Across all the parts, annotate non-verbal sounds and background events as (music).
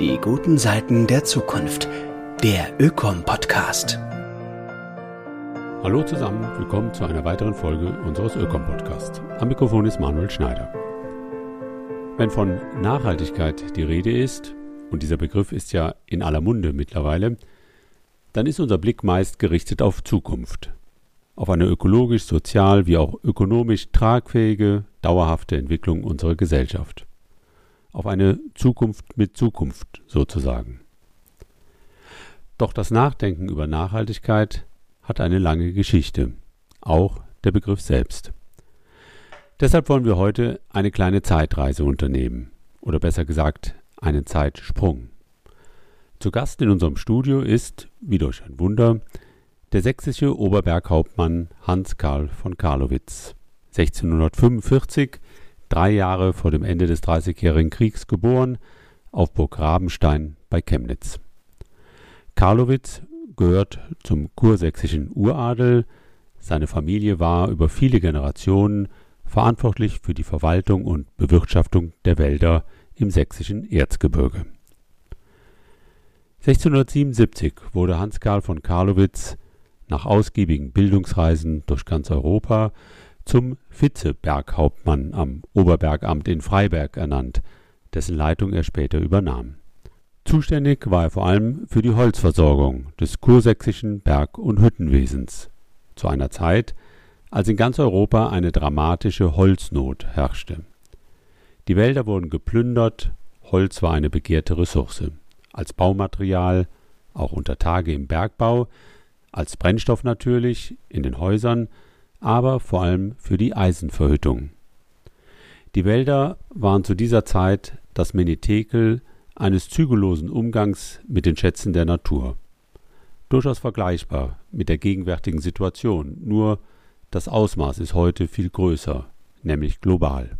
Die guten Seiten der Zukunft. Der Ökom-Podcast. Hallo zusammen, willkommen zu einer weiteren Folge unseres Ökom-Podcasts. Am Mikrofon ist Manuel Schneider. Wenn von Nachhaltigkeit die Rede ist, und dieser Begriff ist ja in aller Munde mittlerweile, dann ist unser Blick meist gerichtet auf Zukunft, auf eine ökologisch, sozial wie auch ökonomisch tragfähige, dauerhafte Entwicklung unserer Gesellschaft auf eine Zukunft mit Zukunft sozusagen. Doch das Nachdenken über Nachhaltigkeit hat eine lange Geschichte, auch der Begriff selbst. Deshalb wollen wir heute eine kleine Zeitreise unternehmen, oder besser gesagt einen Zeitsprung. Zu Gast in unserem Studio ist, wie durch ein Wunder, der sächsische Oberberghauptmann Hans Karl von Karlowitz. 1645 drei Jahre vor dem Ende des Dreißigjährigen Kriegs geboren, auf Burg Rabenstein bei Chemnitz. Karlowitz gehört zum kursächsischen Uradel. Seine Familie war über viele Generationen verantwortlich für die Verwaltung und Bewirtschaftung der Wälder im sächsischen Erzgebirge. 1677 wurde Hans Karl von Karlowitz nach ausgiebigen Bildungsreisen durch ganz Europa zum Vizeberghauptmann am Oberbergamt in Freiberg ernannt, dessen Leitung er später übernahm. Zuständig war er vor allem für die Holzversorgung des kursächsischen Berg- und Hüttenwesens, zu einer Zeit, als in ganz Europa eine dramatische Holznot herrschte. Die Wälder wurden geplündert, Holz war eine begehrte Ressource, als Baumaterial, auch unter Tage im Bergbau, als Brennstoff natürlich in den Häusern, aber vor allem für die Eisenverhüttung. Die Wälder waren zu dieser Zeit das Menetekel eines zügellosen Umgangs mit den Schätzen der Natur. Durchaus vergleichbar mit der gegenwärtigen Situation, nur das Ausmaß ist heute viel größer, nämlich global.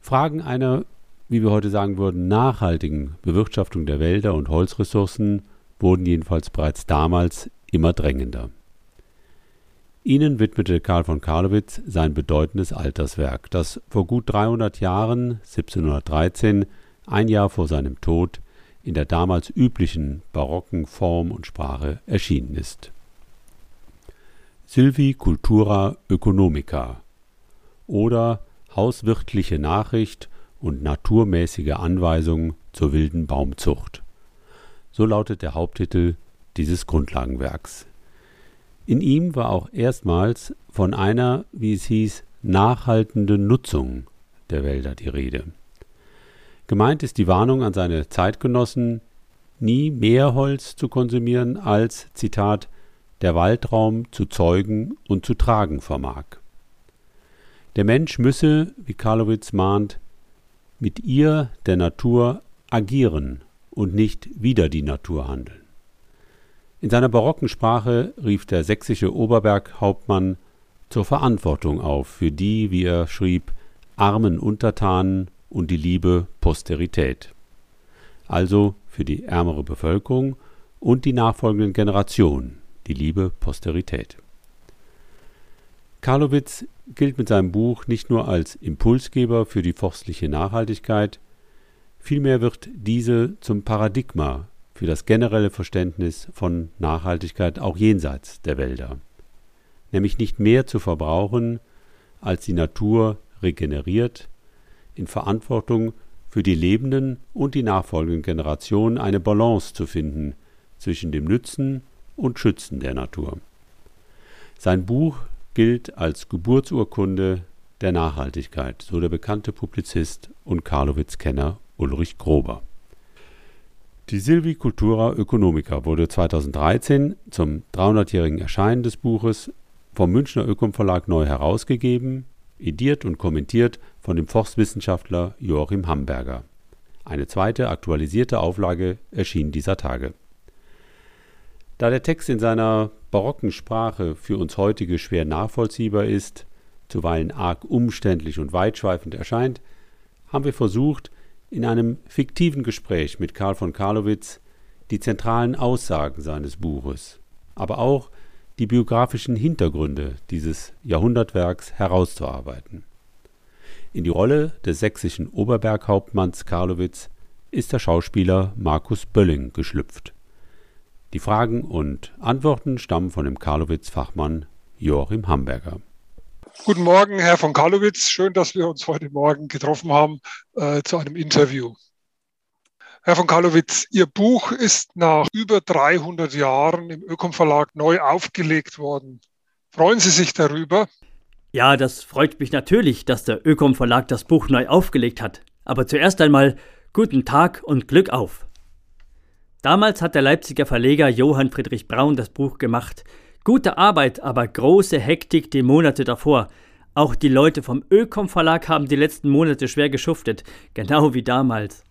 Fragen einer, wie wir heute sagen würden, nachhaltigen Bewirtschaftung der Wälder und Holzressourcen wurden jedenfalls bereits damals immer drängender. Ihnen widmete Karl von Karlowitz sein bedeutendes Alterswerk, das vor gut 300 Jahren, 1713, ein Jahr vor seinem Tod, in der damals üblichen barocken Form und Sprache erschienen ist. Sylvi Cultura Ökonomica oder Hauswirtliche Nachricht und naturmäßige Anweisung zur wilden Baumzucht. So lautet der Haupttitel dieses Grundlagenwerks in ihm war auch erstmals von einer, wie es hieß, nachhaltenden Nutzung der Wälder die Rede. Gemeint ist die Warnung an seine Zeitgenossen, nie mehr Holz zu konsumieren als, Zitat, der Waldraum zu zeugen und zu tragen vermag. Der Mensch müsse, wie Karlowitz mahnt, mit ihr, der Natur, agieren und nicht wider die Natur handeln. In seiner barocken Sprache rief der sächsische Oberberghauptmann zur Verantwortung auf für die, wie er schrieb, armen Untertanen und die liebe Posterität. Also für die ärmere Bevölkerung und die nachfolgenden Generationen, die liebe Posterität. Karlowitz gilt mit seinem Buch nicht nur als Impulsgeber für die forstliche Nachhaltigkeit, vielmehr wird diese zum Paradigma für das generelle Verständnis von Nachhaltigkeit auch jenseits der Wälder, nämlich nicht mehr zu verbrauchen, als die Natur regeneriert, in Verantwortung für die lebenden und die nachfolgenden Generationen eine Balance zu finden zwischen dem Nützen und Schützen der Natur. Sein Buch gilt als Geburtsurkunde der Nachhaltigkeit, so der bekannte Publizist und Karlowitz-Kenner Ulrich Grober. Die Silvicultura Ökonomica wurde 2013 zum 300-jährigen Erscheinen des Buches vom Münchner Ökom Verlag neu herausgegeben, ediert und kommentiert von dem Forstwissenschaftler Joachim Hamberger. Eine zweite aktualisierte Auflage erschien dieser Tage. Da der Text in seiner barocken Sprache für uns heutige schwer nachvollziehbar ist, zuweilen arg umständlich und weitschweifend erscheint, haben wir versucht, in einem fiktiven Gespräch mit Karl von Karlowitz die zentralen Aussagen seines Buches, aber auch die biografischen Hintergründe dieses Jahrhundertwerks herauszuarbeiten. In die Rolle des sächsischen Oberberghauptmanns Karlowitz ist der Schauspieler Markus Bölling geschlüpft. Die Fragen und Antworten stammen von dem Karlowitz-Fachmann Joachim Hamburger. Guten Morgen, Herr von Karlowitz. Schön, dass wir uns heute Morgen getroffen haben äh, zu einem Interview. Herr von Karlowitz, Ihr Buch ist nach über 300 Jahren im Ökom Verlag neu aufgelegt worden. Freuen Sie sich darüber? Ja, das freut mich natürlich, dass der Ökom Verlag das Buch neu aufgelegt hat. Aber zuerst einmal guten Tag und Glück auf. Damals hat der Leipziger Verleger Johann Friedrich Braun das Buch gemacht. Gute Arbeit, aber große Hektik die Monate davor. Auch die Leute vom Ökom Verlag haben die letzten Monate schwer geschuftet, genau wie damals.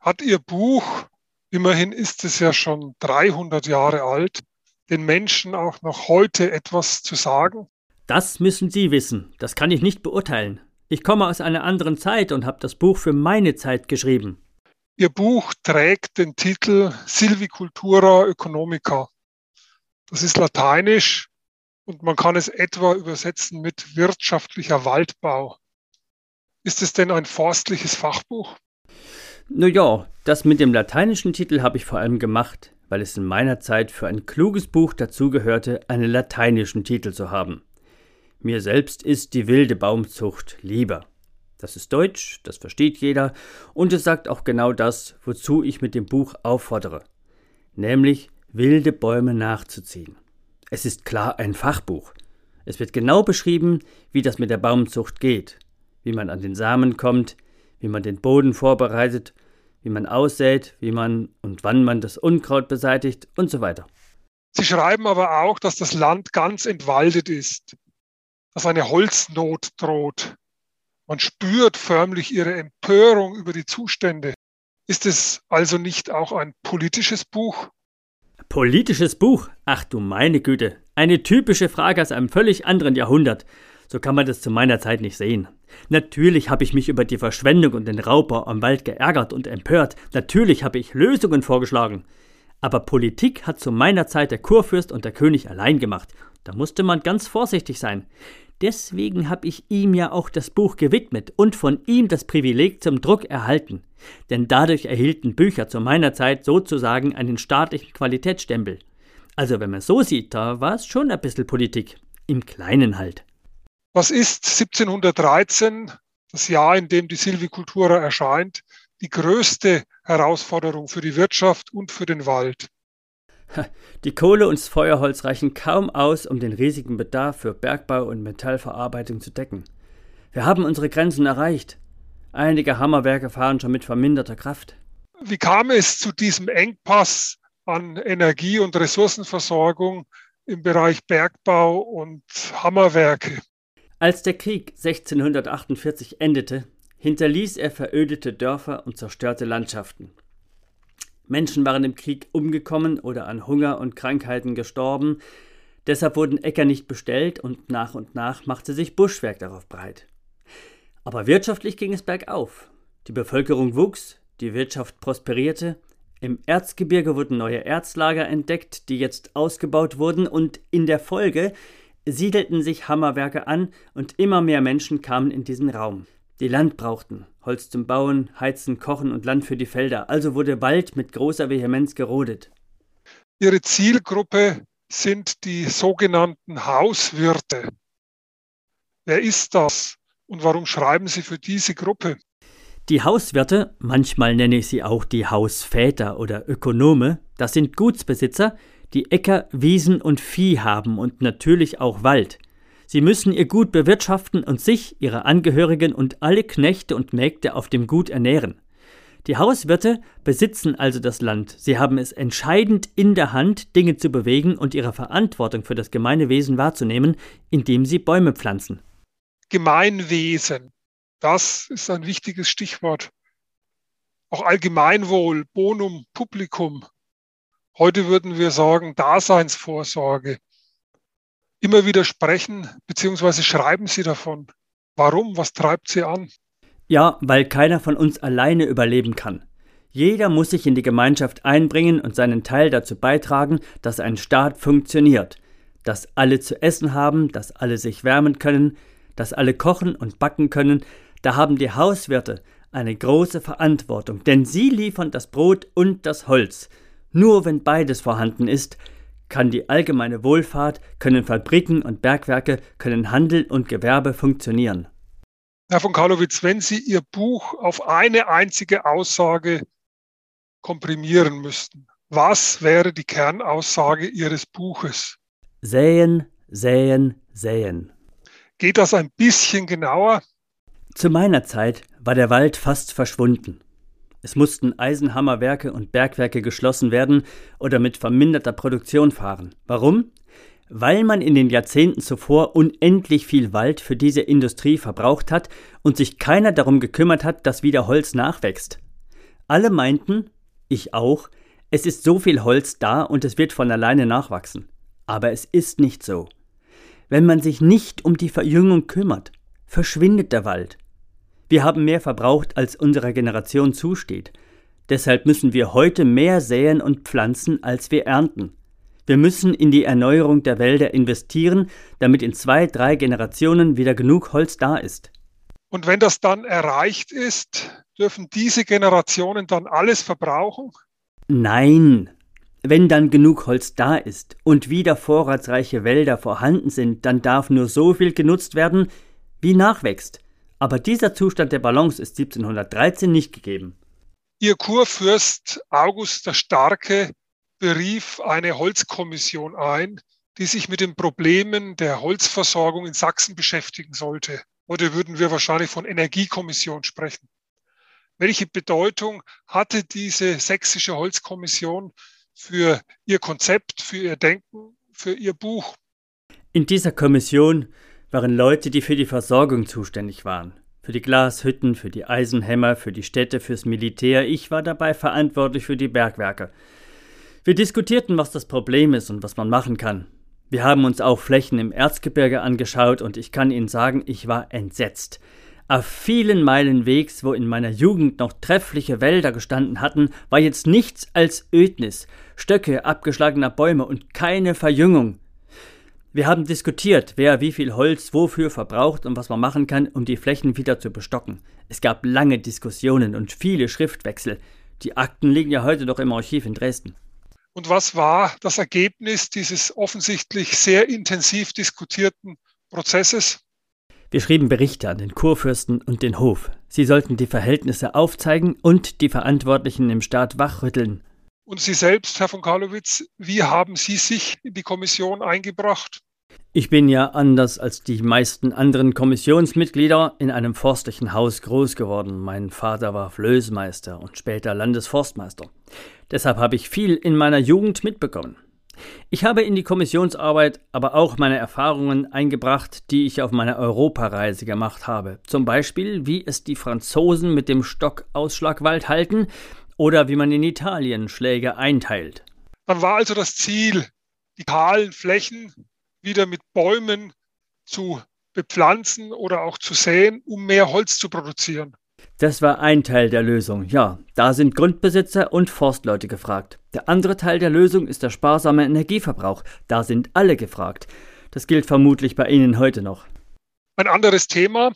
Hat Ihr Buch, immerhin ist es ja schon 300 Jahre alt, den Menschen auch noch heute etwas zu sagen? Das müssen Sie wissen, das kann ich nicht beurteilen. Ich komme aus einer anderen Zeit und habe das Buch für meine Zeit geschrieben. Ihr Buch trägt den Titel Silvicultura Economica. Das ist lateinisch und man kann es etwa übersetzen mit wirtschaftlicher Waldbau. Ist es denn ein forstliches Fachbuch? Naja, das mit dem lateinischen Titel habe ich vor allem gemacht, weil es in meiner Zeit für ein kluges Buch dazugehörte, einen lateinischen Titel zu haben. Mir selbst ist die wilde Baumzucht lieber. Das ist Deutsch, das versteht jeder, und es sagt auch genau das, wozu ich mit dem Buch auffordere, nämlich wilde Bäume nachzuziehen. Es ist klar ein Fachbuch. Es wird genau beschrieben, wie das mit der Baumzucht geht, wie man an den Samen kommt, wie man den Boden vorbereitet, wie man aussät, wie man und wann man das Unkraut beseitigt und so weiter. Sie schreiben aber auch, dass das Land ganz entwaldet ist, dass eine Holznot droht, man spürt förmlich ihre Empörung über die Zustände. Ist es also nicht auch ein politisches Buch? Politisches Buch? Ach du meine Güte. Eine typische Frage aus einem völlig anderen Jahrhundert. So kann man das zu meiner Zeit nicht sehen. Natürlich habe ich mich über die Verschwendung und den Raubbau am Wald geärgert und empört. Natürlich habe ich Lösungen vorgeschlagen. Aber Politik hat zu meiner Zeit der Kurfürst und der König allein gemacht. Da musste man ganz vorsichtig sein. Deswegen habe ich ihm ja auch das Buch gewidmet und von ihm das Privileg zum Druck erhalten. Denn dadurch erhielten Bücher zu meiner Zeit sozusagen einen staatlichen Qualitätsstempel. Also wenn man so sieht, da war es schon ein bisschen Politik. Im Kleinen halt. Was ist 1713, das Jahr, in dem die Silvicultura erscheint, die größte Herausforderung für die Wirtschaft und für den Wald? (laughs) Die Kohle und das Feuerholz reichen kaum aus, um den riesigen Bedarf für Bergbau und Metallverarbeitung zu decken. Wir haben unsere Grenzen erreicht. Einige Hammerwerke fahren schon mit verminderter Kraft. Wie kam es zu diesem Engpass an Energie- und Ressourcenversorgung im Bereich Bergbau und Hammerwerke? Als der Krieg 1648 endete, hinterließ er verödete Dörfer und zerstörte Landschaften. Menschen waren im Krieg umgekommen oder an Hunger und Krankheiten gestorben. Deshalb wurden Äcker nicht bestellt und nach und nach machte sich Buschwerk darauf breit. Aber wirtschaftlich ging es bergauf. Die Bevölkerung wuchs, die Wirtschaft prosperierte, im Erzgebirge wurden neue Erzlager entdeckt, die jetzt ausgebaut wurden, und in der Folge siedelten sich Hammerwerke an und immer mehr Menschen kamen in diesen Raum die Land brauchten, Holz zum Bauen, Heizen, Kochen und Land für die Felder, also wurde Wald mit großer Vehemenz gerodet. Ihre Zielgruppe sind die sogenannten Hauswirte. Wer ist das und warum schreiben Sie für diese Gruppe? Die Hauswirte, manchmal nenne ich sie auch die Hausväter oder Ökonome, das sind Gutsbesitzer, die Äcker, Wiesen und Vieh haben und natürlich auch Wald. Sie müssen ihr Gut bewirtschaften und sich, ihre Angehörigen und alle Knechte und Mägde auf dem Gut ernähren. Die Hauswirte besitzen also das Land. Sie haben es entscheidend in der Hand, Dinge zu bewegen und ihre Verantwortung für das Gemeinwesen wahrzunehmen, indem sie Bäume pflanzen. Gemeinwesen, das ist ein wichtiges Stichwort. Auch Allgemeinwohl, Bonum Publicum. Heute würden wir sagen Daseinsvorsorge immer wieder sprechen, beziehungsweise schreiben Sie davon. Warum? Was treibt Sie an? Ja, weil keiner von uns alleine überleben kann. Jeder muss sich in die Gemeinschaft einbringen und seinen Teil dazu beitragen, dass ein Staat funktioniert, dass alle zu essen haben, dass alle sich wärmen können, dass alle kochen und backen können, Da haben die Hauswirte eine große Verantwortung, denn sie liefern das Brot und das Holz. Nur wenn beides vorhanden ist, kann die allgemeine Wohlfahrt, können Fabriken und Bergwerke, können Handel und Gewerbe funktionieren. Herr von Karlowitz, wenn Sie Ihr Buch auf eine einzige Aussage komprimieren müssten, was wäre die Kernaussage Ihres Buches? Säen, säen, säen. Geht das ein bisschen genauer? Zu meiner Zeit war der Wald fast verschwunden. Es mussten Eisenhammerwerke und Bergwerke geschlossen werden oder mit verminderter Produktion fahren. Warum? Weil man in den Jahrzehnten zuvor unendlich viel Wald für diese Industrie verbraucht hat und sich keiner darum gekümmert hat, dass wieder Holz nachwächst. Alle meinten, ich auch, es ist so viel Holz da und es wird von alleine nachwachsen. Aber es ist nicht so. Wenn man sich nicht um die Verjüngung kümmert, verschwindet der Wald. Wir haben mehr verbraucht, als unserer Generation zusteht. Deshalb müssen wir heute mehr säen und pflanzen, als wir ernten. Wir müssen in die Erneuerung der Wälder investieren, damit in zwei, drei Generationen wieder genug Holz da ist. Und wenn das dann erreicht ist, dürfen diese Generationen dann alles verbrauchen? Nein. Wenn dann genug Holz da ist und wieder vorratsreiche Wälder vorhanden sind, dann darf nur so viel genutzt werden, wie nachwächst. Aber dieser Zustand der Balance ist 1713 nicht gegeben. Ihr Kurfürst August der Starke berief eine Holzkommission ein, die sich mit den Problemen der Holzversorgung in Sachsen beschäftigen sollte. Heute würden wir wahrscheinlich von Energiekommission sprechen. Welche Bedeutung hatte diese sächsische Holzkommission für Ihr Konzept, für Ihr Denken, für Ihr Buch? In dieser Kommission waren Leute, die für die Versorgung zuständig waren. Für die Glashütten, für die Eisenhämmer, für die Städte, fürs Militär. Ich war dabei verantwortlich für die Bergwerke. Wir diskutierten, was das Problem ist und was man machen kann. Wir haben uns auch Flächen im Erzgebirge angeschaut und ich kann Ihnen sagen, ich war entsetzt. Auf vielen Meilen Wegs, wo in meiner Jugend noch treffliche Wälder gestanden hatten, war jetzt nichts als Ödnis, Stöcke abgeschlagener Bäume und keine Verjüngung. Wir haben diskutiert, wer wie viel Holz wofür verbraucht und was man machen kann, um die Flächen wieder zu bestocken. Es gab lange Diskussionen und viele Schriftwechsel. Die Akten liegen ja heute noch im Archiv in Dresden. Und was war das Ergebnis dieses offensichtlich sehr intensiv diskutierten Prozesses? Wir schrieben Berichte an den Kurfürsten und den Hof. Sie sollten die Verhältnisse aufzeigen und die Verantwortlichen im Staat wachrütteln. Und Sie selbst, Herr von Karlowitz, wie haben Sie sich in die Kommission eingebracht? Ich bin ja anders als die meisten anderen Kommissionsmitglieder in einem forstlichen Haus groß geworden. Mein Vater war Flößmeister und später Landesforstmeister. Deshalb habe ich viel in meiner Jugend mitbekommen. Ich habe in die Kommissionsarbeit aber auch meine Erfahrungen eingebracht, die ich auf meiner Europareise gemacht habe. Zum Beispiel, wie es die Franzosen mit dem Stockausschlagwald halten oder wie man in Italien Schläge einteilt. Dann war also das Ziel, die kahlen Flächen wieder mit Bäumen zu bepflanzen oder auch zu säen, um mehr Holz zu produzieren. Das war ein Teil der Lösung, ja. Da sind Grundbesitzer und Forstleute gefragt. Der andere Teil der Lösung ist der sparsame Energieverbrauch. Da sind alle gefragt. Das gilt vermutlich bei Ihnen heute noch. Ein anderes Thema.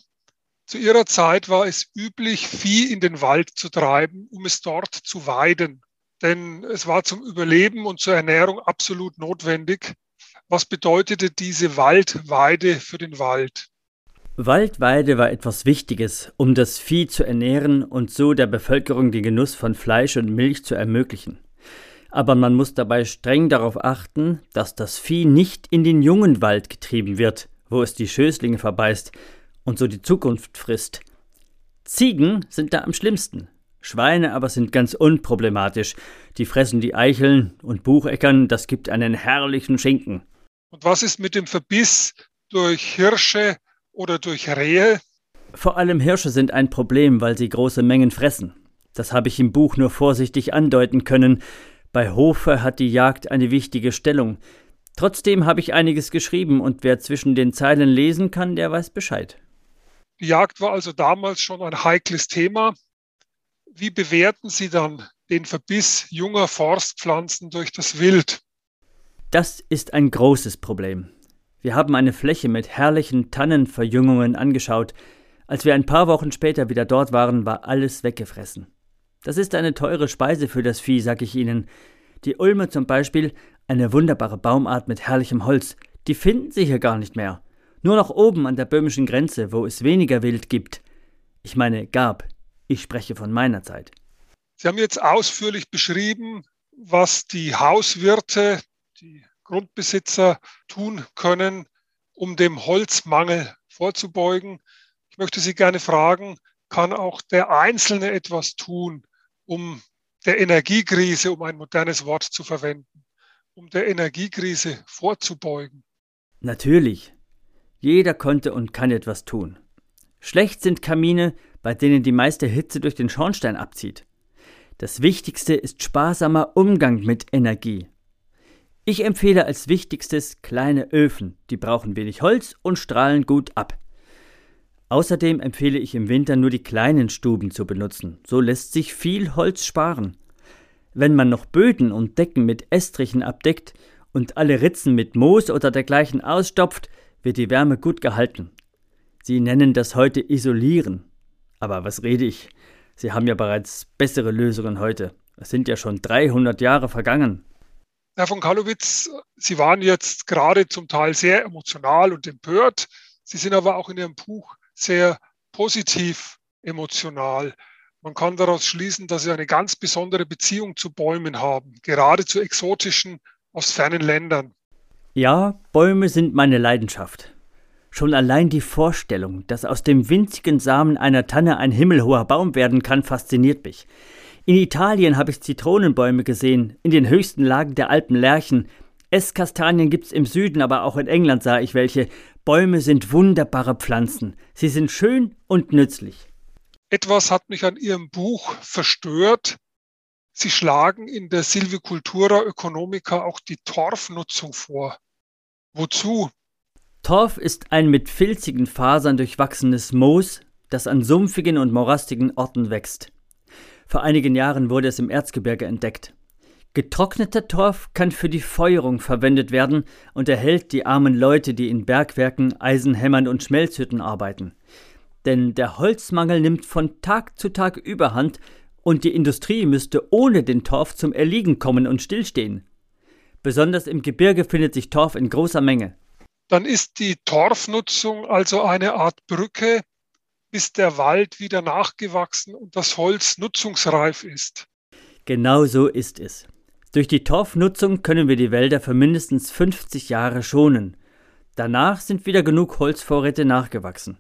Zu Ihrer Zeit war es üblich, Vieh in den Wald zu treiben, um es dort zu weiden. Denn es war zum Überleben und zur Ernährung absolut notwendig. Was bedeutete diese Waldweide für den Wald? Waldweide war etwas Wichtiges, um das Vieh zu ernähren und so der Bevölkerung den Genuss von Fleisch und Milch zu ermöglichen. Aber man muss dabei streng darauf achten, dass das Vieh nicht in den jungen Wald getrieben wird, wo es die Schößlinge verbeißt und so die Zukunft frisst. Ziegen sind da am schlimmsten. Schweine aber sind ganz unproblematisch. Die fressen die Eicheln und Bucheckern, das gibt einen herrlichen Schinken. Und was ist mit dem Verbiss durch Hirsche oder durch Rehe? Vor allem Hirsche sind ein Problem, weil sie große Mengen fressen. Das habe ich im Buch nur vorsichtig andeuten können. Bei Hofe hat die Jagd eine wichtige Stellung. Trotzdem habe ich einiges geschrieben und wer zwischen den Zeilen lesen kann, der weiß Bescheid. Die Jagd war also damals schon ein heikles Thema. Wie bewerten Sie dann den Verbiss junger Forstpflanzen durch das Wild? Das ist ein großes Problem. Wir haben eine Fläche mit herrlichen Tannenverjüngungen angeschaut, Als wir ein paar Wochen später wieder dort waren, war alles weggefressen. Das ist eine teure Speise für das Vieh, sag ich Ihnen. Die Ulme zum Beispiel, eine wunderbare Baumart mit herrlichem Holz, die finden Sie hier gar nicht mehr. Nur noch oben an der böhmischen Grenze, wo es weniger Wild gibt. Ich meine, gab. Ich spreche von meiner Zeit. Sie haben jetzt ausführlich beschrieben, was die Hauswirte, die Grundbesitzer tun können, um dem Holzmangel vorzubeugen. Ich möchte Sie gerne fragen, kann auch der Einzelne etwas tun, um der Energiekrise, um ein modernes Wort zu verwenden, um der Energiekrise vorzubeugen? Natürlich. Jeder konnte und kann etwas tun. Schlecht sind Kamine, bei denen die meiste Hitze durch den Schornstein abzieht. Das Wichtigste ist sparsamer Umgang mit Energie. Ich empfehle als wichtigstes kleine Öfen, die brauchen wenig Holz und strahlen gut ab. Außerdem empfehle ich im Winter nur die kleinen Stuben zu benutzen, so lässt sich viel Holz sparen. Wenn man noch Böden und Decken mit Estrichen abdeckt und alle Ritzen mit Moos oder dergleichen ausstopft, wird die Wärme gut gehalten. Sie nennen das heute Isolieren. Aber was rede ich? Sie haben ja bereits bessere Lösungen heute. Es sind ja schon 300 Jahre vergangen. Herr von Kalowitz, Sie waren jetzt gerade zum Teil sehr emotional und empört. Sie sind aber auch in Ihrem Buch sehr positiv emotional. Man kann daraus schließen, dass Sie eine ganz besondere Beziehung zu Bäumen haben, gerade zu exotischen aus fernen Ländern. Ja, Bäume sind meine Leidenschaft. Schon allein die Vorstellung, dass aus dem winzigen Samen einer Tanne ein himmelhoher Baum werden kann, fasziniert mich. In Italien habe ich Zitronenbäume gesehen, in den höchsten Lagen der Alpen Lärchen. Esskastanien gibt's im Süden, aber auch in England sah ich welche. Bäume sind wunderbare Pflanzen. Sie sind schön und nützlich. Etwas hat mich an Ihrem Buch verstört. Sie schlagen in der Silvicultura Economica auch die Torfnutzung vor. Wozu? Torf ist ein mit filzigen Fasern durchwachsenes Moos, das an sumpfigen und morastigen Orten wächst. Vor einigen Jahren wurde es im Erzgebirge entdeckt. Getrockneter Torf kann für die Feuerung verwendet werden und erhält die armen Leute, die in Bergwerken, Eisenhämmern und Schmelzhütten arbeiten. Denn der Holzmangel nimmt von Tag zu Tag überhand und die Industrie müsste ohne den Torf zum Erliegen kommen und stillstehen. Besonders im Gebirge findet sich Torf in großer Menge dann ist die Torfnutzung also eine Art Brücke, bis der Wald wieder nachgewachsen und das Holz nutzungsreif ist. Genau so ist es. Durch die Torfnutzung können wir die Wälder für mindestens 50 Jahre schonen. Danach sind wieder genug Holzvorräte nachgewachsen.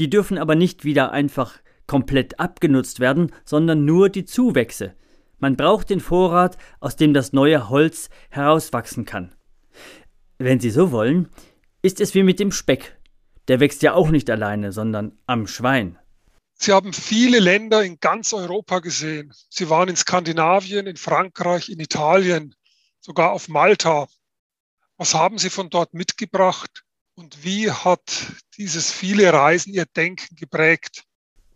Die dürfen aber nicht wieder einfach komplett abgenutzt werden, sondern nur die Zuwächse. Man braucht den Vorrat, aus dem das neue Holz herauswachsen kann. Wenn Sie so wollen, ist es wie mit dem Speck. Der wächst ja auch nicht alleine, sondern am Schwein. Sie haben viele Länder in ganz Europa gesehen. Sie waren in Skandinavien, in Frankreich, in Italien, sogar auf Malta. Was haben Sie von dort mitgebracht und wie hat dieses viele Reisen Ihr Denken geprägt?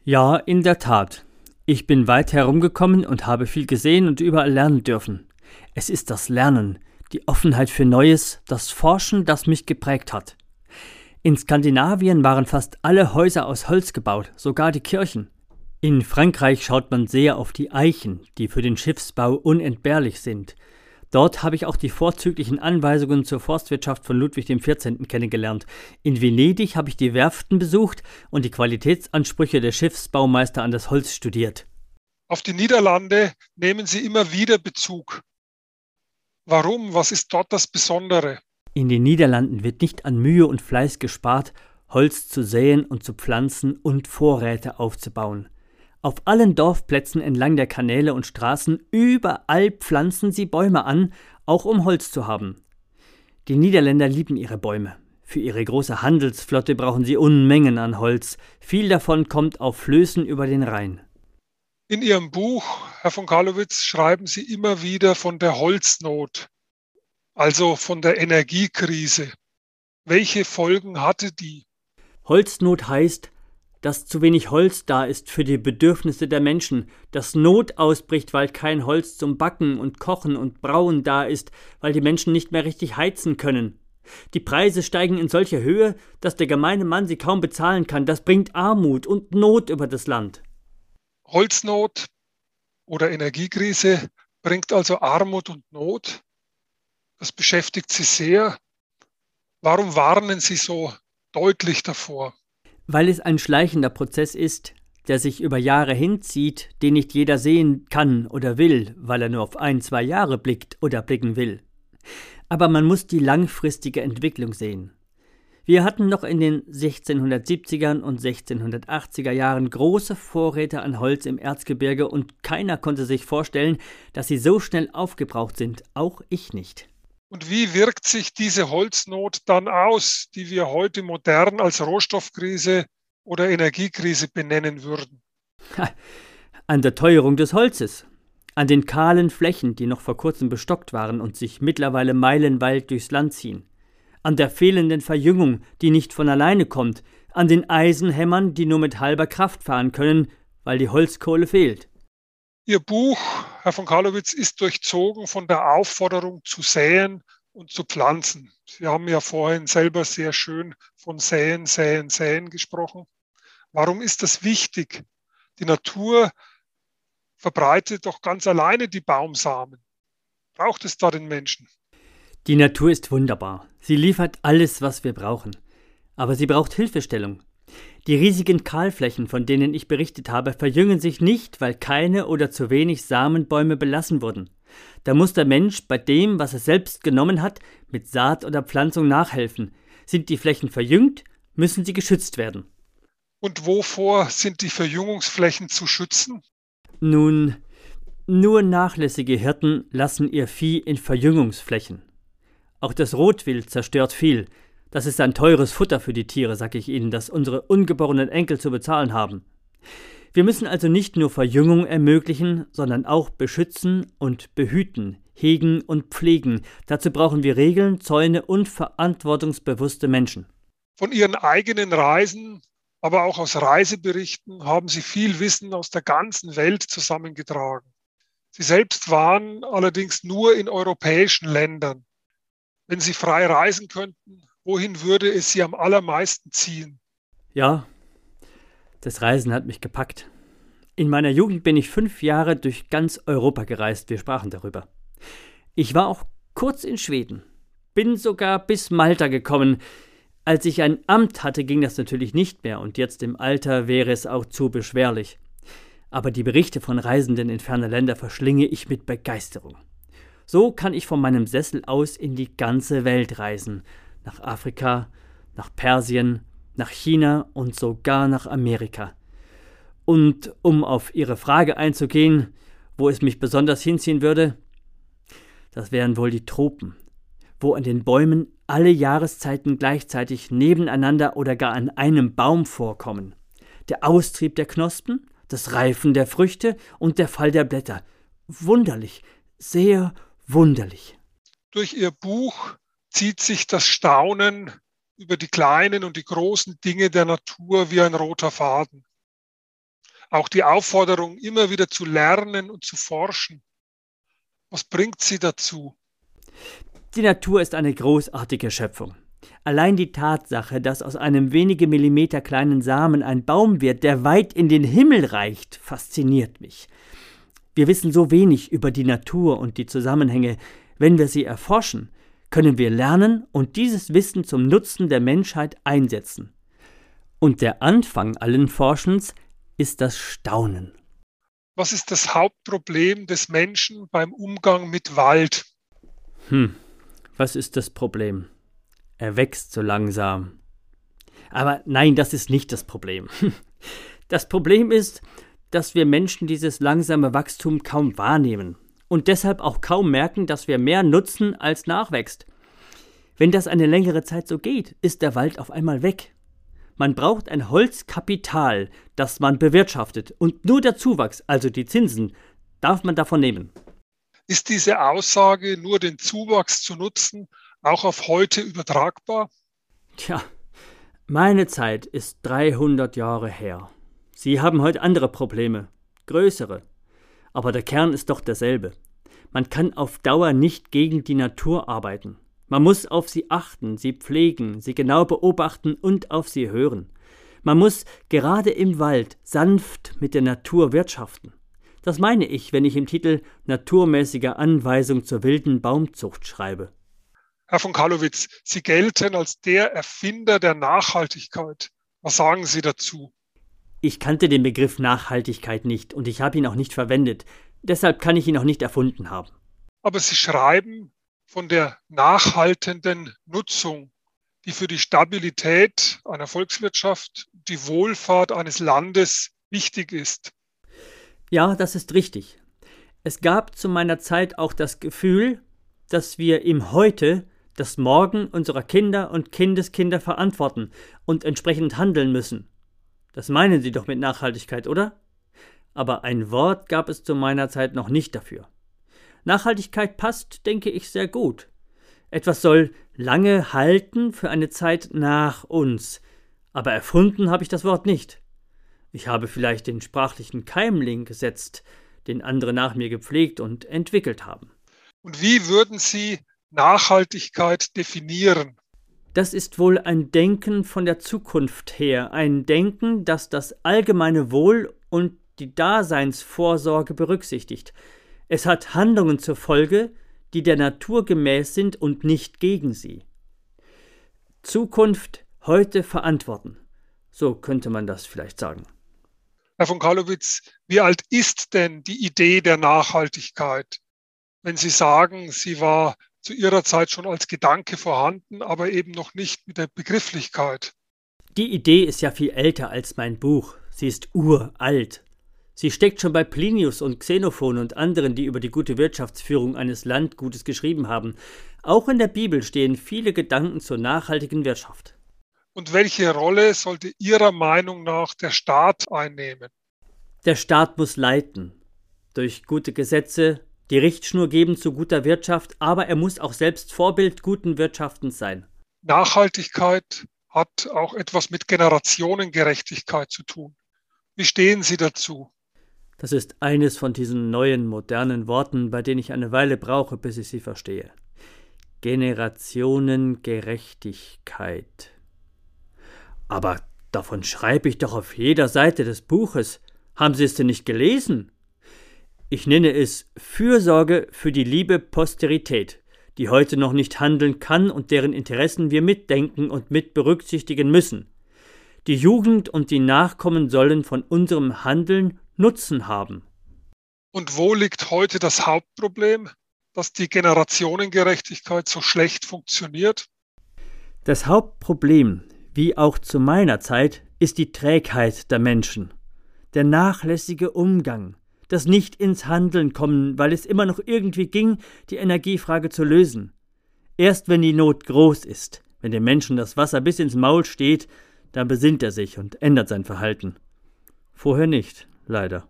Ja, in der Tat. Ich bin weit herumgekommen und habe viel gesehen und überall lernen dürfen. Es ist das Lernen, die Offenheit für Neues, das Forschen, das mich geprägt hat. In Skandinavien waren fast alle Häuser aus Holz gebaut, sogar die Kirchen. In Frankreich schaut man sehr auf die Eichen, die für den Schiffsbau unentbehrlich sind. Dort habe ich auch die vorzüglichen Anweisungen zur Forstwirtschaft von Ludwig XIV. kennengelernt. In Venedig habe ich die Werften besucht und die Qualitätsansprüche der Schiffsbaumeister an das Holz studiert. Auf die Niederlande nehmen Sie immer wieder Bezug. Warum? Was ist dort das Besondere? In den Niederlanden wird nicht an Mühe und Fleiß gespart, Holz zu säen und zu pflanzen und Vorräte aufzubauen. Auf allen Dorfplätzen entlang der Kanäle und Straßen überall pflanzen sie Bäume an, auch um Holz zu haben. Die Niederländer lieben ihre Bäume. Für ihre große Handelsflotte brauchen sie Unmengen an Holz. Viel davon kommt auf Flößen über den Rhein. In Ihrem Buch, Herr von Karlowitz, schreiben Sie immer wieder von der Holznot, also von der Energiekrise. Welche Folgen hatte die? Holznot heißt, dass zu wenig Holz da ist für die Bedürfnisse der Menschen, dass Not ausbricht, weil kein Holz zum Backen und Kochen und Brauen da ist, weil die Menschen nicht mehr richtig heizen können. Die Preise steigen in solcher Höhe, dass der gemeine Mann sie kaum bezahlen kann. Das bringt Armut und Not über das Land. Holznot oder Energiekrise bringt also Armut und Not. Das beschäftigt Sie sehr. Warum warnen Sie so deutlich davor? Weil es ein schleichender Prozess ist, der sich über Jahre hinzieht, den nicht jeder sehen kann oder will, weil er nur auf ein, zwei Jahre blickt oder blicken will. Aber man muss die langfristige Entwicklung sehen. Wir hatten noch in den 1670er und 1680er Jahren große Vorräte an Holz im Erzgebirge und keiner konnte sich vorstellen, dass sie so schnell aufgebraucht sind, auch ich nicht. Und wie wirkt sich diese Holznot dann aus, die wir heute modern als Rohstoffkrise oder Energiekrise benennen würden? An der Teuerung des Holzes, an den kahlen Flächen, die noch vor kurzem bestockt waren und sich mittlerweile meilenweit durchs Land ziehen, an der fehlenden Verjüngung, die nicht von alleine kommt, an den Eisenhämmern, die nur mit halber Kraft fahren können, weil die Holzkohle fehlt. Ihr Buch, Herr von Karlowitz, ist durchzogen von der Aufforderung zu säen und zu pflanzen. Sie haben ja vorhin selber sehr schön von Säen, Säen, Säen gesprochen. Warum ist das wichtig? Die Natur verbreitet doch ganz alleine die Baumsamen. Braucht es da den Menschen? Die Natur ist wunderbar. Sie liefert alles, was wir brauchen. Aber sie braucht Hilfestellung. Die riesigen Kahlflächen, von denen ich berichtet habe, verjüngen sich nicht, weil keine oder zu wenig Samenbäume belassen wurden. Da muss der Mensch bei dem, was er selbst genommen hat, mit Saat oder Pflanzung nachhelfen. Sind die Flächen verjüngt, müssen sie geschützt werden. Und wovor sind die Verjüngungsflächen zu schützen? Nun, nur nachlässige Hirten lassen ihr Vieh in Verjüngungsflächen. Auch das Rotwild zerstört viel. Das ist ein teures Futter für die Tiere, sag ich Ihnen, das unsere ungeborenen Enkel zu bezahlen haben. Wir müssen also nicht nur Verjüngung ermöglichen, sondern auch beschützen und behüten, hegen und pflegen. Dazu brauchen wir Regeln, Zäune und verantwortungsbewusste Menschen. Von Ihren eigenen Reisen, aber auch aus Reiseberichten haben Sie viel Wissen aus der ganzen Welt zusammengetragen. Sie selbst waren allerdings nur in europäischen Ländern. Wenn Sie frei reisen könnten, wohin würde es Sie am allermeisten ziehen? Ja, das Reisen hat mich gepackt. In meiner Jugend bin ich fünf Jahre durch ganz Europa gereist, wir sprachen darüber. Ich war auch kurz in Schweden, bin sogar bis Malta gekommen. Als ich ein Amt hatte, ging das natürlich nicht mehr, und jetzt im Alter wäre es auch zu beschwerlich. Aber die Berichte von Reisenden in ferne Länder verschlinge ich mit Begeisterung. So kann ich von meinem Sessel aus in die ganze Welt reisen, nach Afrika, nach Persien, nach China und sogar nach Amerika. Und um auf Ihre Frage einzugehen, wo es mich besonders hinziehen würde, das wären wohl die Tropen, wo an den Bäumen alle Jahreszeiten gleichzeitig nebeneinander oder gar an einem Baum vorkommen. Der Austrieb der Knospen, das Reifen der Früchte und der Fall der Blätter. Wunderlich, sehr wunderlich. Durch Ihr Buch zieht sich das Staunen über die kleinen und die großen Dinge der Natur wie ein roter Faden. Auch die Aufforderung, immer wieder zu lernen und zu forschen. Was bringt sie dazu? Die Natur ist eine großartige Schöpfung. Allein die Tatsache, dass aus einem wenige Millimeter kleinen Samen ein Baum wird, der weit in den Himmel reicht, fasziniert mich. Wir wissen so wenig über die Natur und die Zusammenhänge. Wenn wir sie erforschen, können wir lernen und dieses Wissen zum Nutzen der Menschheit einsetzen. Und der Anfang allen Forschens ist das Staunen. Was ist das Hauptproblem des Menschen beim Umgang mit Wald? Hm, was ist das Problem? Er wächst so langsam. Aber nein, das ist nicht das Problem. (laughs) Das Problem ist, dass wir Menschen dieses langsame Wachstum kaum wahrnehmen und deshalb auch kaum merken, dass wir mehr nutzen, als nachwächst. Wenn das eine längere Zeit so geht, ist der Wald auf einmal weg. Man braucht ein Holzkapital, das man bewirtschaftet, und nur der Zuwachs, also die Zinsen, darf man davon nehmen. Ist diese Aussage, nur den Zuwachs zu nutzen, auch auf heute übertragbar? Tja, meine Zeit ist 300 Jahre her. Sie haben heute andere Probleme, größere. Aber der Kern ist doch derselbe. Man kann auf Dauer nicht gegen die Natur arbeiten. Man muss auf sie achten, sie pflegen, sie genau beobachten und auf sie hören. Man muss gerade im Wald sanft mit der Natur wirtschaften. Das meine ich, wenn ich im Titel Naturmäßige Anweisung zur wilden Baumzucht schreibe. Herr von Karlowitz, Sie gelten als der Erfinder der Nachhaltigkeit. Was sagen Sie dazu? Ich kannte den Begriff Nachhaltigkeit nicht und ich habe ihn auch nicht verwendet. Deshalb kann ich ihn auch nicht erfunden haben. Aber Sie schreiben von der nachhaltenden Nutzung, die für die Stabilität einer Volkswirtschaft, die Wohlfahrt eines Landes wichtig ist. Ja, das ist richtig. Es gab zu meiner Zeit auch das Gefühl, dass wir im Heute das Morgen unserer Kinder und Kindeskinder verantworten und entsprechend handeln müssen. Das meinen Sie doch mit Nachhaltigkeit, oder? Aber ein Wort gab es zu meiner Zeit noch nicht dafür. Nachhaltigkeit passt, denke ich, sehr gut. Etwas soll lange halten für eine Zeit nach uns. Aber erfunden habe ich das Wort nicht. Ich habe vielleicht den sprachlichen Keimling gesetzt, den andere nach mir gepflegt und entwickelt haben. Und wie würden Sie Nachhaltigkeit definieren? Das ist wohl ein Denken von der Zukunft her, ein Denken, das das allgemeine Wohl und die Daseinsvorsorge berücksichtigt. Es hat Handlungen zur Folge, die der Natur gemäß sind und nicht gegen sie. Zukunft heute verantworten. So könnte man das vielleicht sagen. Herr von Karlowitz, wie alt ist denn die Idee der Nachhaltigkeit? Wenn Sie sagen, sie war zu Ihrer Zeit schon als Gedanke vorhanden, aber eben noch nicht mit der Begrifflichkeit. Die Idee ist ja viel älter als mein Buch. Sie ist uralt. Sie steckt schon bei Plinius und Xenophon und anderen, die über die gute Wirtschaftsführung eines Landgutes geschrieben haben. Auch in der Bibel stehen viele Gedanken zur nachhaltigen Wirtschaft. Und welche Rolle sollte Ihrer Meinung nach der Staat einnehmen? Der Staat muss leiten. Durch gute Gesetze, die Richtschnur geben zu guter Wirtschaft, aber er muss auch selbst Vorbild guten Wirtschaftens sein. Nachhaltigkeit hat auch etwas mit Generationengerechtigkeit zu tun. Wie stehen Sie dazu? Das ist eines von diesen neuen modernen Worten, bei denen ich eine Weile brauche, bis ich sie verstehe. Generationengerechtigkeit. Aber davon schreibe ich doch auf jeder Seite des Buches. Haben Sie es denn nicht gelesen? Ich nenne es Fürsorge für die liebe Posterität, die heute noch nicht handeln kann und deren Interessen wir mitdenken und mit berücksichtigen müssen. Die Jugend und die Nachkommen sollen von unserem Handeln Nutzen haben. Und wo liegt heute das Hauptproblem, dass die Generationengerechtigkeit so schlecht funktioniert? Das Hauptproblem wie auch zu meiner Zeit, ist die Trägheit der Menschen, der nachlässige Umgang, das nicht ins Handeln kommen, weil es immer noch irgendwie ging, die Energiefrage zu lösen. Erst wenn die Not groß ist, wenn dem Menschen das Wasser bis ins Maul steht, dann besinnt er sich und ändert sein Verhalten. Vorher nicht, leider.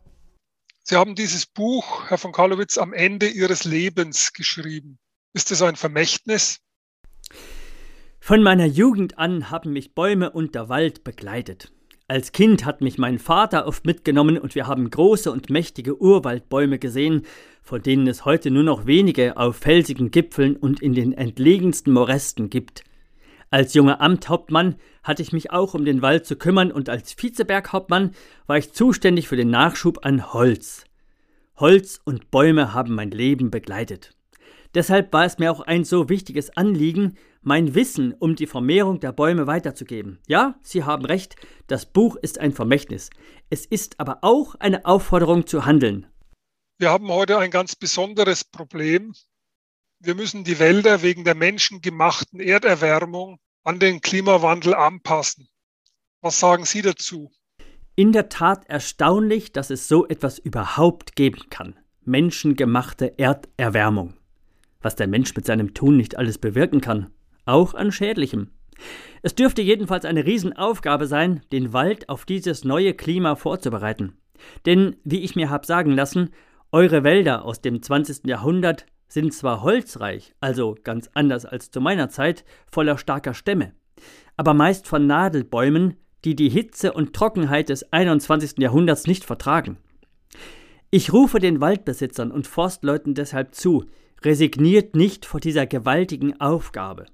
Sie haben dieses Buch, Herr von Karlowitz, am Ende Ihres Lebens geschrieben. Ist es ein Vermächtnis? Von meiner Jugend an haben mich Bäume und der Wald begleitet. Als Kind hat mich mein Vater oft mitgenommen und wir haben große und mächtige Urwaldbäume gesehen, von denen es heute nur noch wenige auf felsigen Gipfeln und in den entlegensten Moresten gibt. Als junger Amthauptmann hatte ich mich auch um den Wald zu kümmern und als Vizeberghauptmann war ich zuständig für den Nachschub an Holz. Holz und Bäume haben mein Leben begleitet. Deshalb war es mir auch ein so wichtiges Anliegen, mein Wissen um die Vermehrung der Bäume weiterzugeben. Ja, Sie haben recht, das Buch ist ein Vermächtnis. Es ist aber auch eine Aufforderung zu handeln. Wir haben heute ein ganz besonderes Problem. Wir müssen die Wälder wegen der menschengemachten Erderwärmung an den Klimawandel anpassen. Was sagen Sie dazu? In der Tat erstaunlich, dass es so etwas überhaupt geben kann. Menschengemachte Erderwärmung. Was der Mensch mit seinem Tun nicht alles bewirken kann auch an Schädlichem. Es dürfte jedenfalls eine Riesenaufgabe sein, den Wald auf dieses neue Klima vorzubereiten. Denn, wie ich mir hab sagen lassen, eure Wälder aus dem 20. Jahrhundert sind zwar holzreich, also ganz anders als zu meiner Zeit, voller starker Stämme, aber meist von Nadelbäumen, die die Hitze und Trockenheit des 21. Jahrhunderts nicht vertragen. Ich rufe den Waldbesitzern und Forstleuten deshalb zu, Resigniert nicht vor dieser gewaltigen Aufgabe.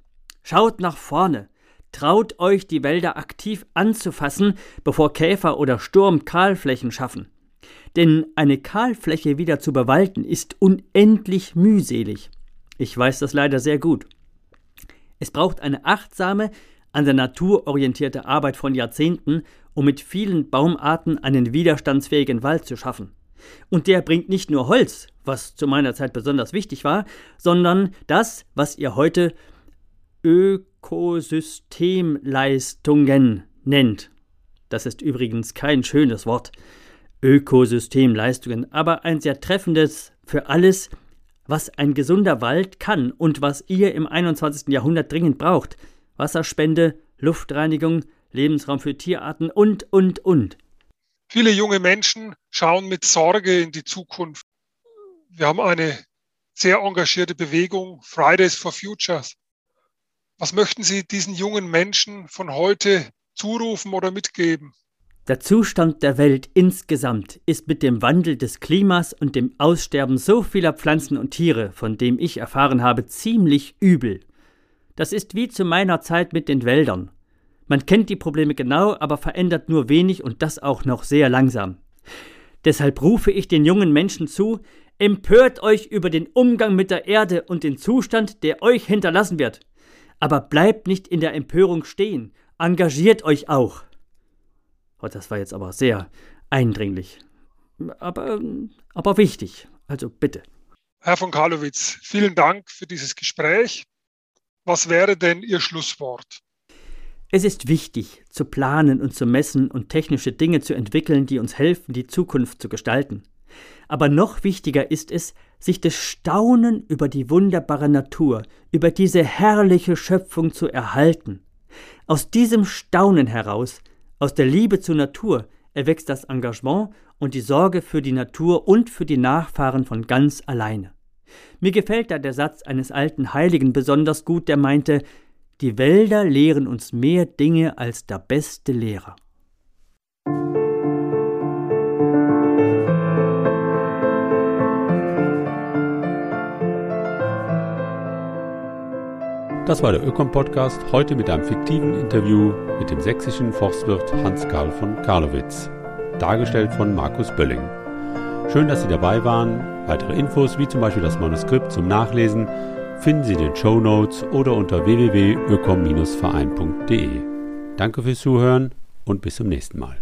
Schaut nach vorne. Traut euch, die Wälder aktiv anzufassen, bevor Käfer oder Sturm Kahlflächen schaffen. Denn eine Kahlfläche wieder zu bewalten ist unendlich mühselig. Ich weiß das leider sehr gut. Es braucht eine achtsame, an der Natur orientierte Arbeit von Jahrzehnten, um mit vielen Baumarten einen widerstandsfähigen Wald zu schaffen. Und der bringt nicht nur Holz, was zu meiner Zeit besonders wichtig war, sondern das, was ihr heute Ökosystemleistungen nennt. Das ist übrigens kein schönes Wort. Ökosystemleistungen, aber ein sehr treffendes für alles, was ein gesunder Wald kann und was ihr im 21. Jahrhundert dringend braucht. Wasserspende, Luftreinigung, Lebensraum für Tierarten und, und, und. Viele junge Menschen schauen mit Sorge in die Zukunft. Wir haben eine sehr engagierte Bewegung, Fridays for Futures. Was möchten Sie diesen jungen Menschen von heute zurufen oder mitgeben? Der Zustand der Welt insgesamt ist mit dem Wandel des Klimas und dem Aussterben so vieler Pflanzen und Tiere, von dem ich erfahren habe, ziemlich übel. Das ist wie zu meiner Zeit mit den Wäldern. Man kennt die Probleme genau, aber verändert nur wenig und das auch noch sehr langsam. Deshalb rufe ich den jungen Menschen zu, empört euch über den Umgang mit der Erde und den Zustand, der euch hinterlassen wird. Aber bleibt nicht in der Empörung stehen, engagiert euch auch. Oh, das war jetzt aber sehr eindringlich. Aber, aber wichtig. Also bitte. Herr von Karlowitz, vielen Dank für dieses Gespräch. Was wäre denn Ihr Schlusswort? Es ist wichtig, zu planen und zu messen und technische Dinge zu entwickeln, die uns helfen, die Zukunft zu gestalten. Aber noch wichtiger ist es, sich des Staunen über die wunderbare Natur, über diese herrliche Schöpfung zu erhalten. Aus diesem Staunen heraus aus der Liebe zur Natur erwächst das Engagement und die Sorge für die Natur und für die Nachfahren von ganz alleine. Mir gefällt da der Satz eines alten Heiligen besonders gut, der meinte, die Wälder lehren uns mehr Dinge als der beste Lehrer. Das war der Ökom-Podcast, heute mit einem fiktiven Interview mit dem sächsischen Forstwirt Hans-Karl von Karlowitz, dargestellt von Markus Bölling. Schön, dass Sie dabei waren. Weitere Infos, wie zum Beispiel das Manuskript zum Nachlesen, finden Sie in den Show Notes oder unter www.ökom-verein.de. Danke fürs Zuhören und bis zum nächsten Mal.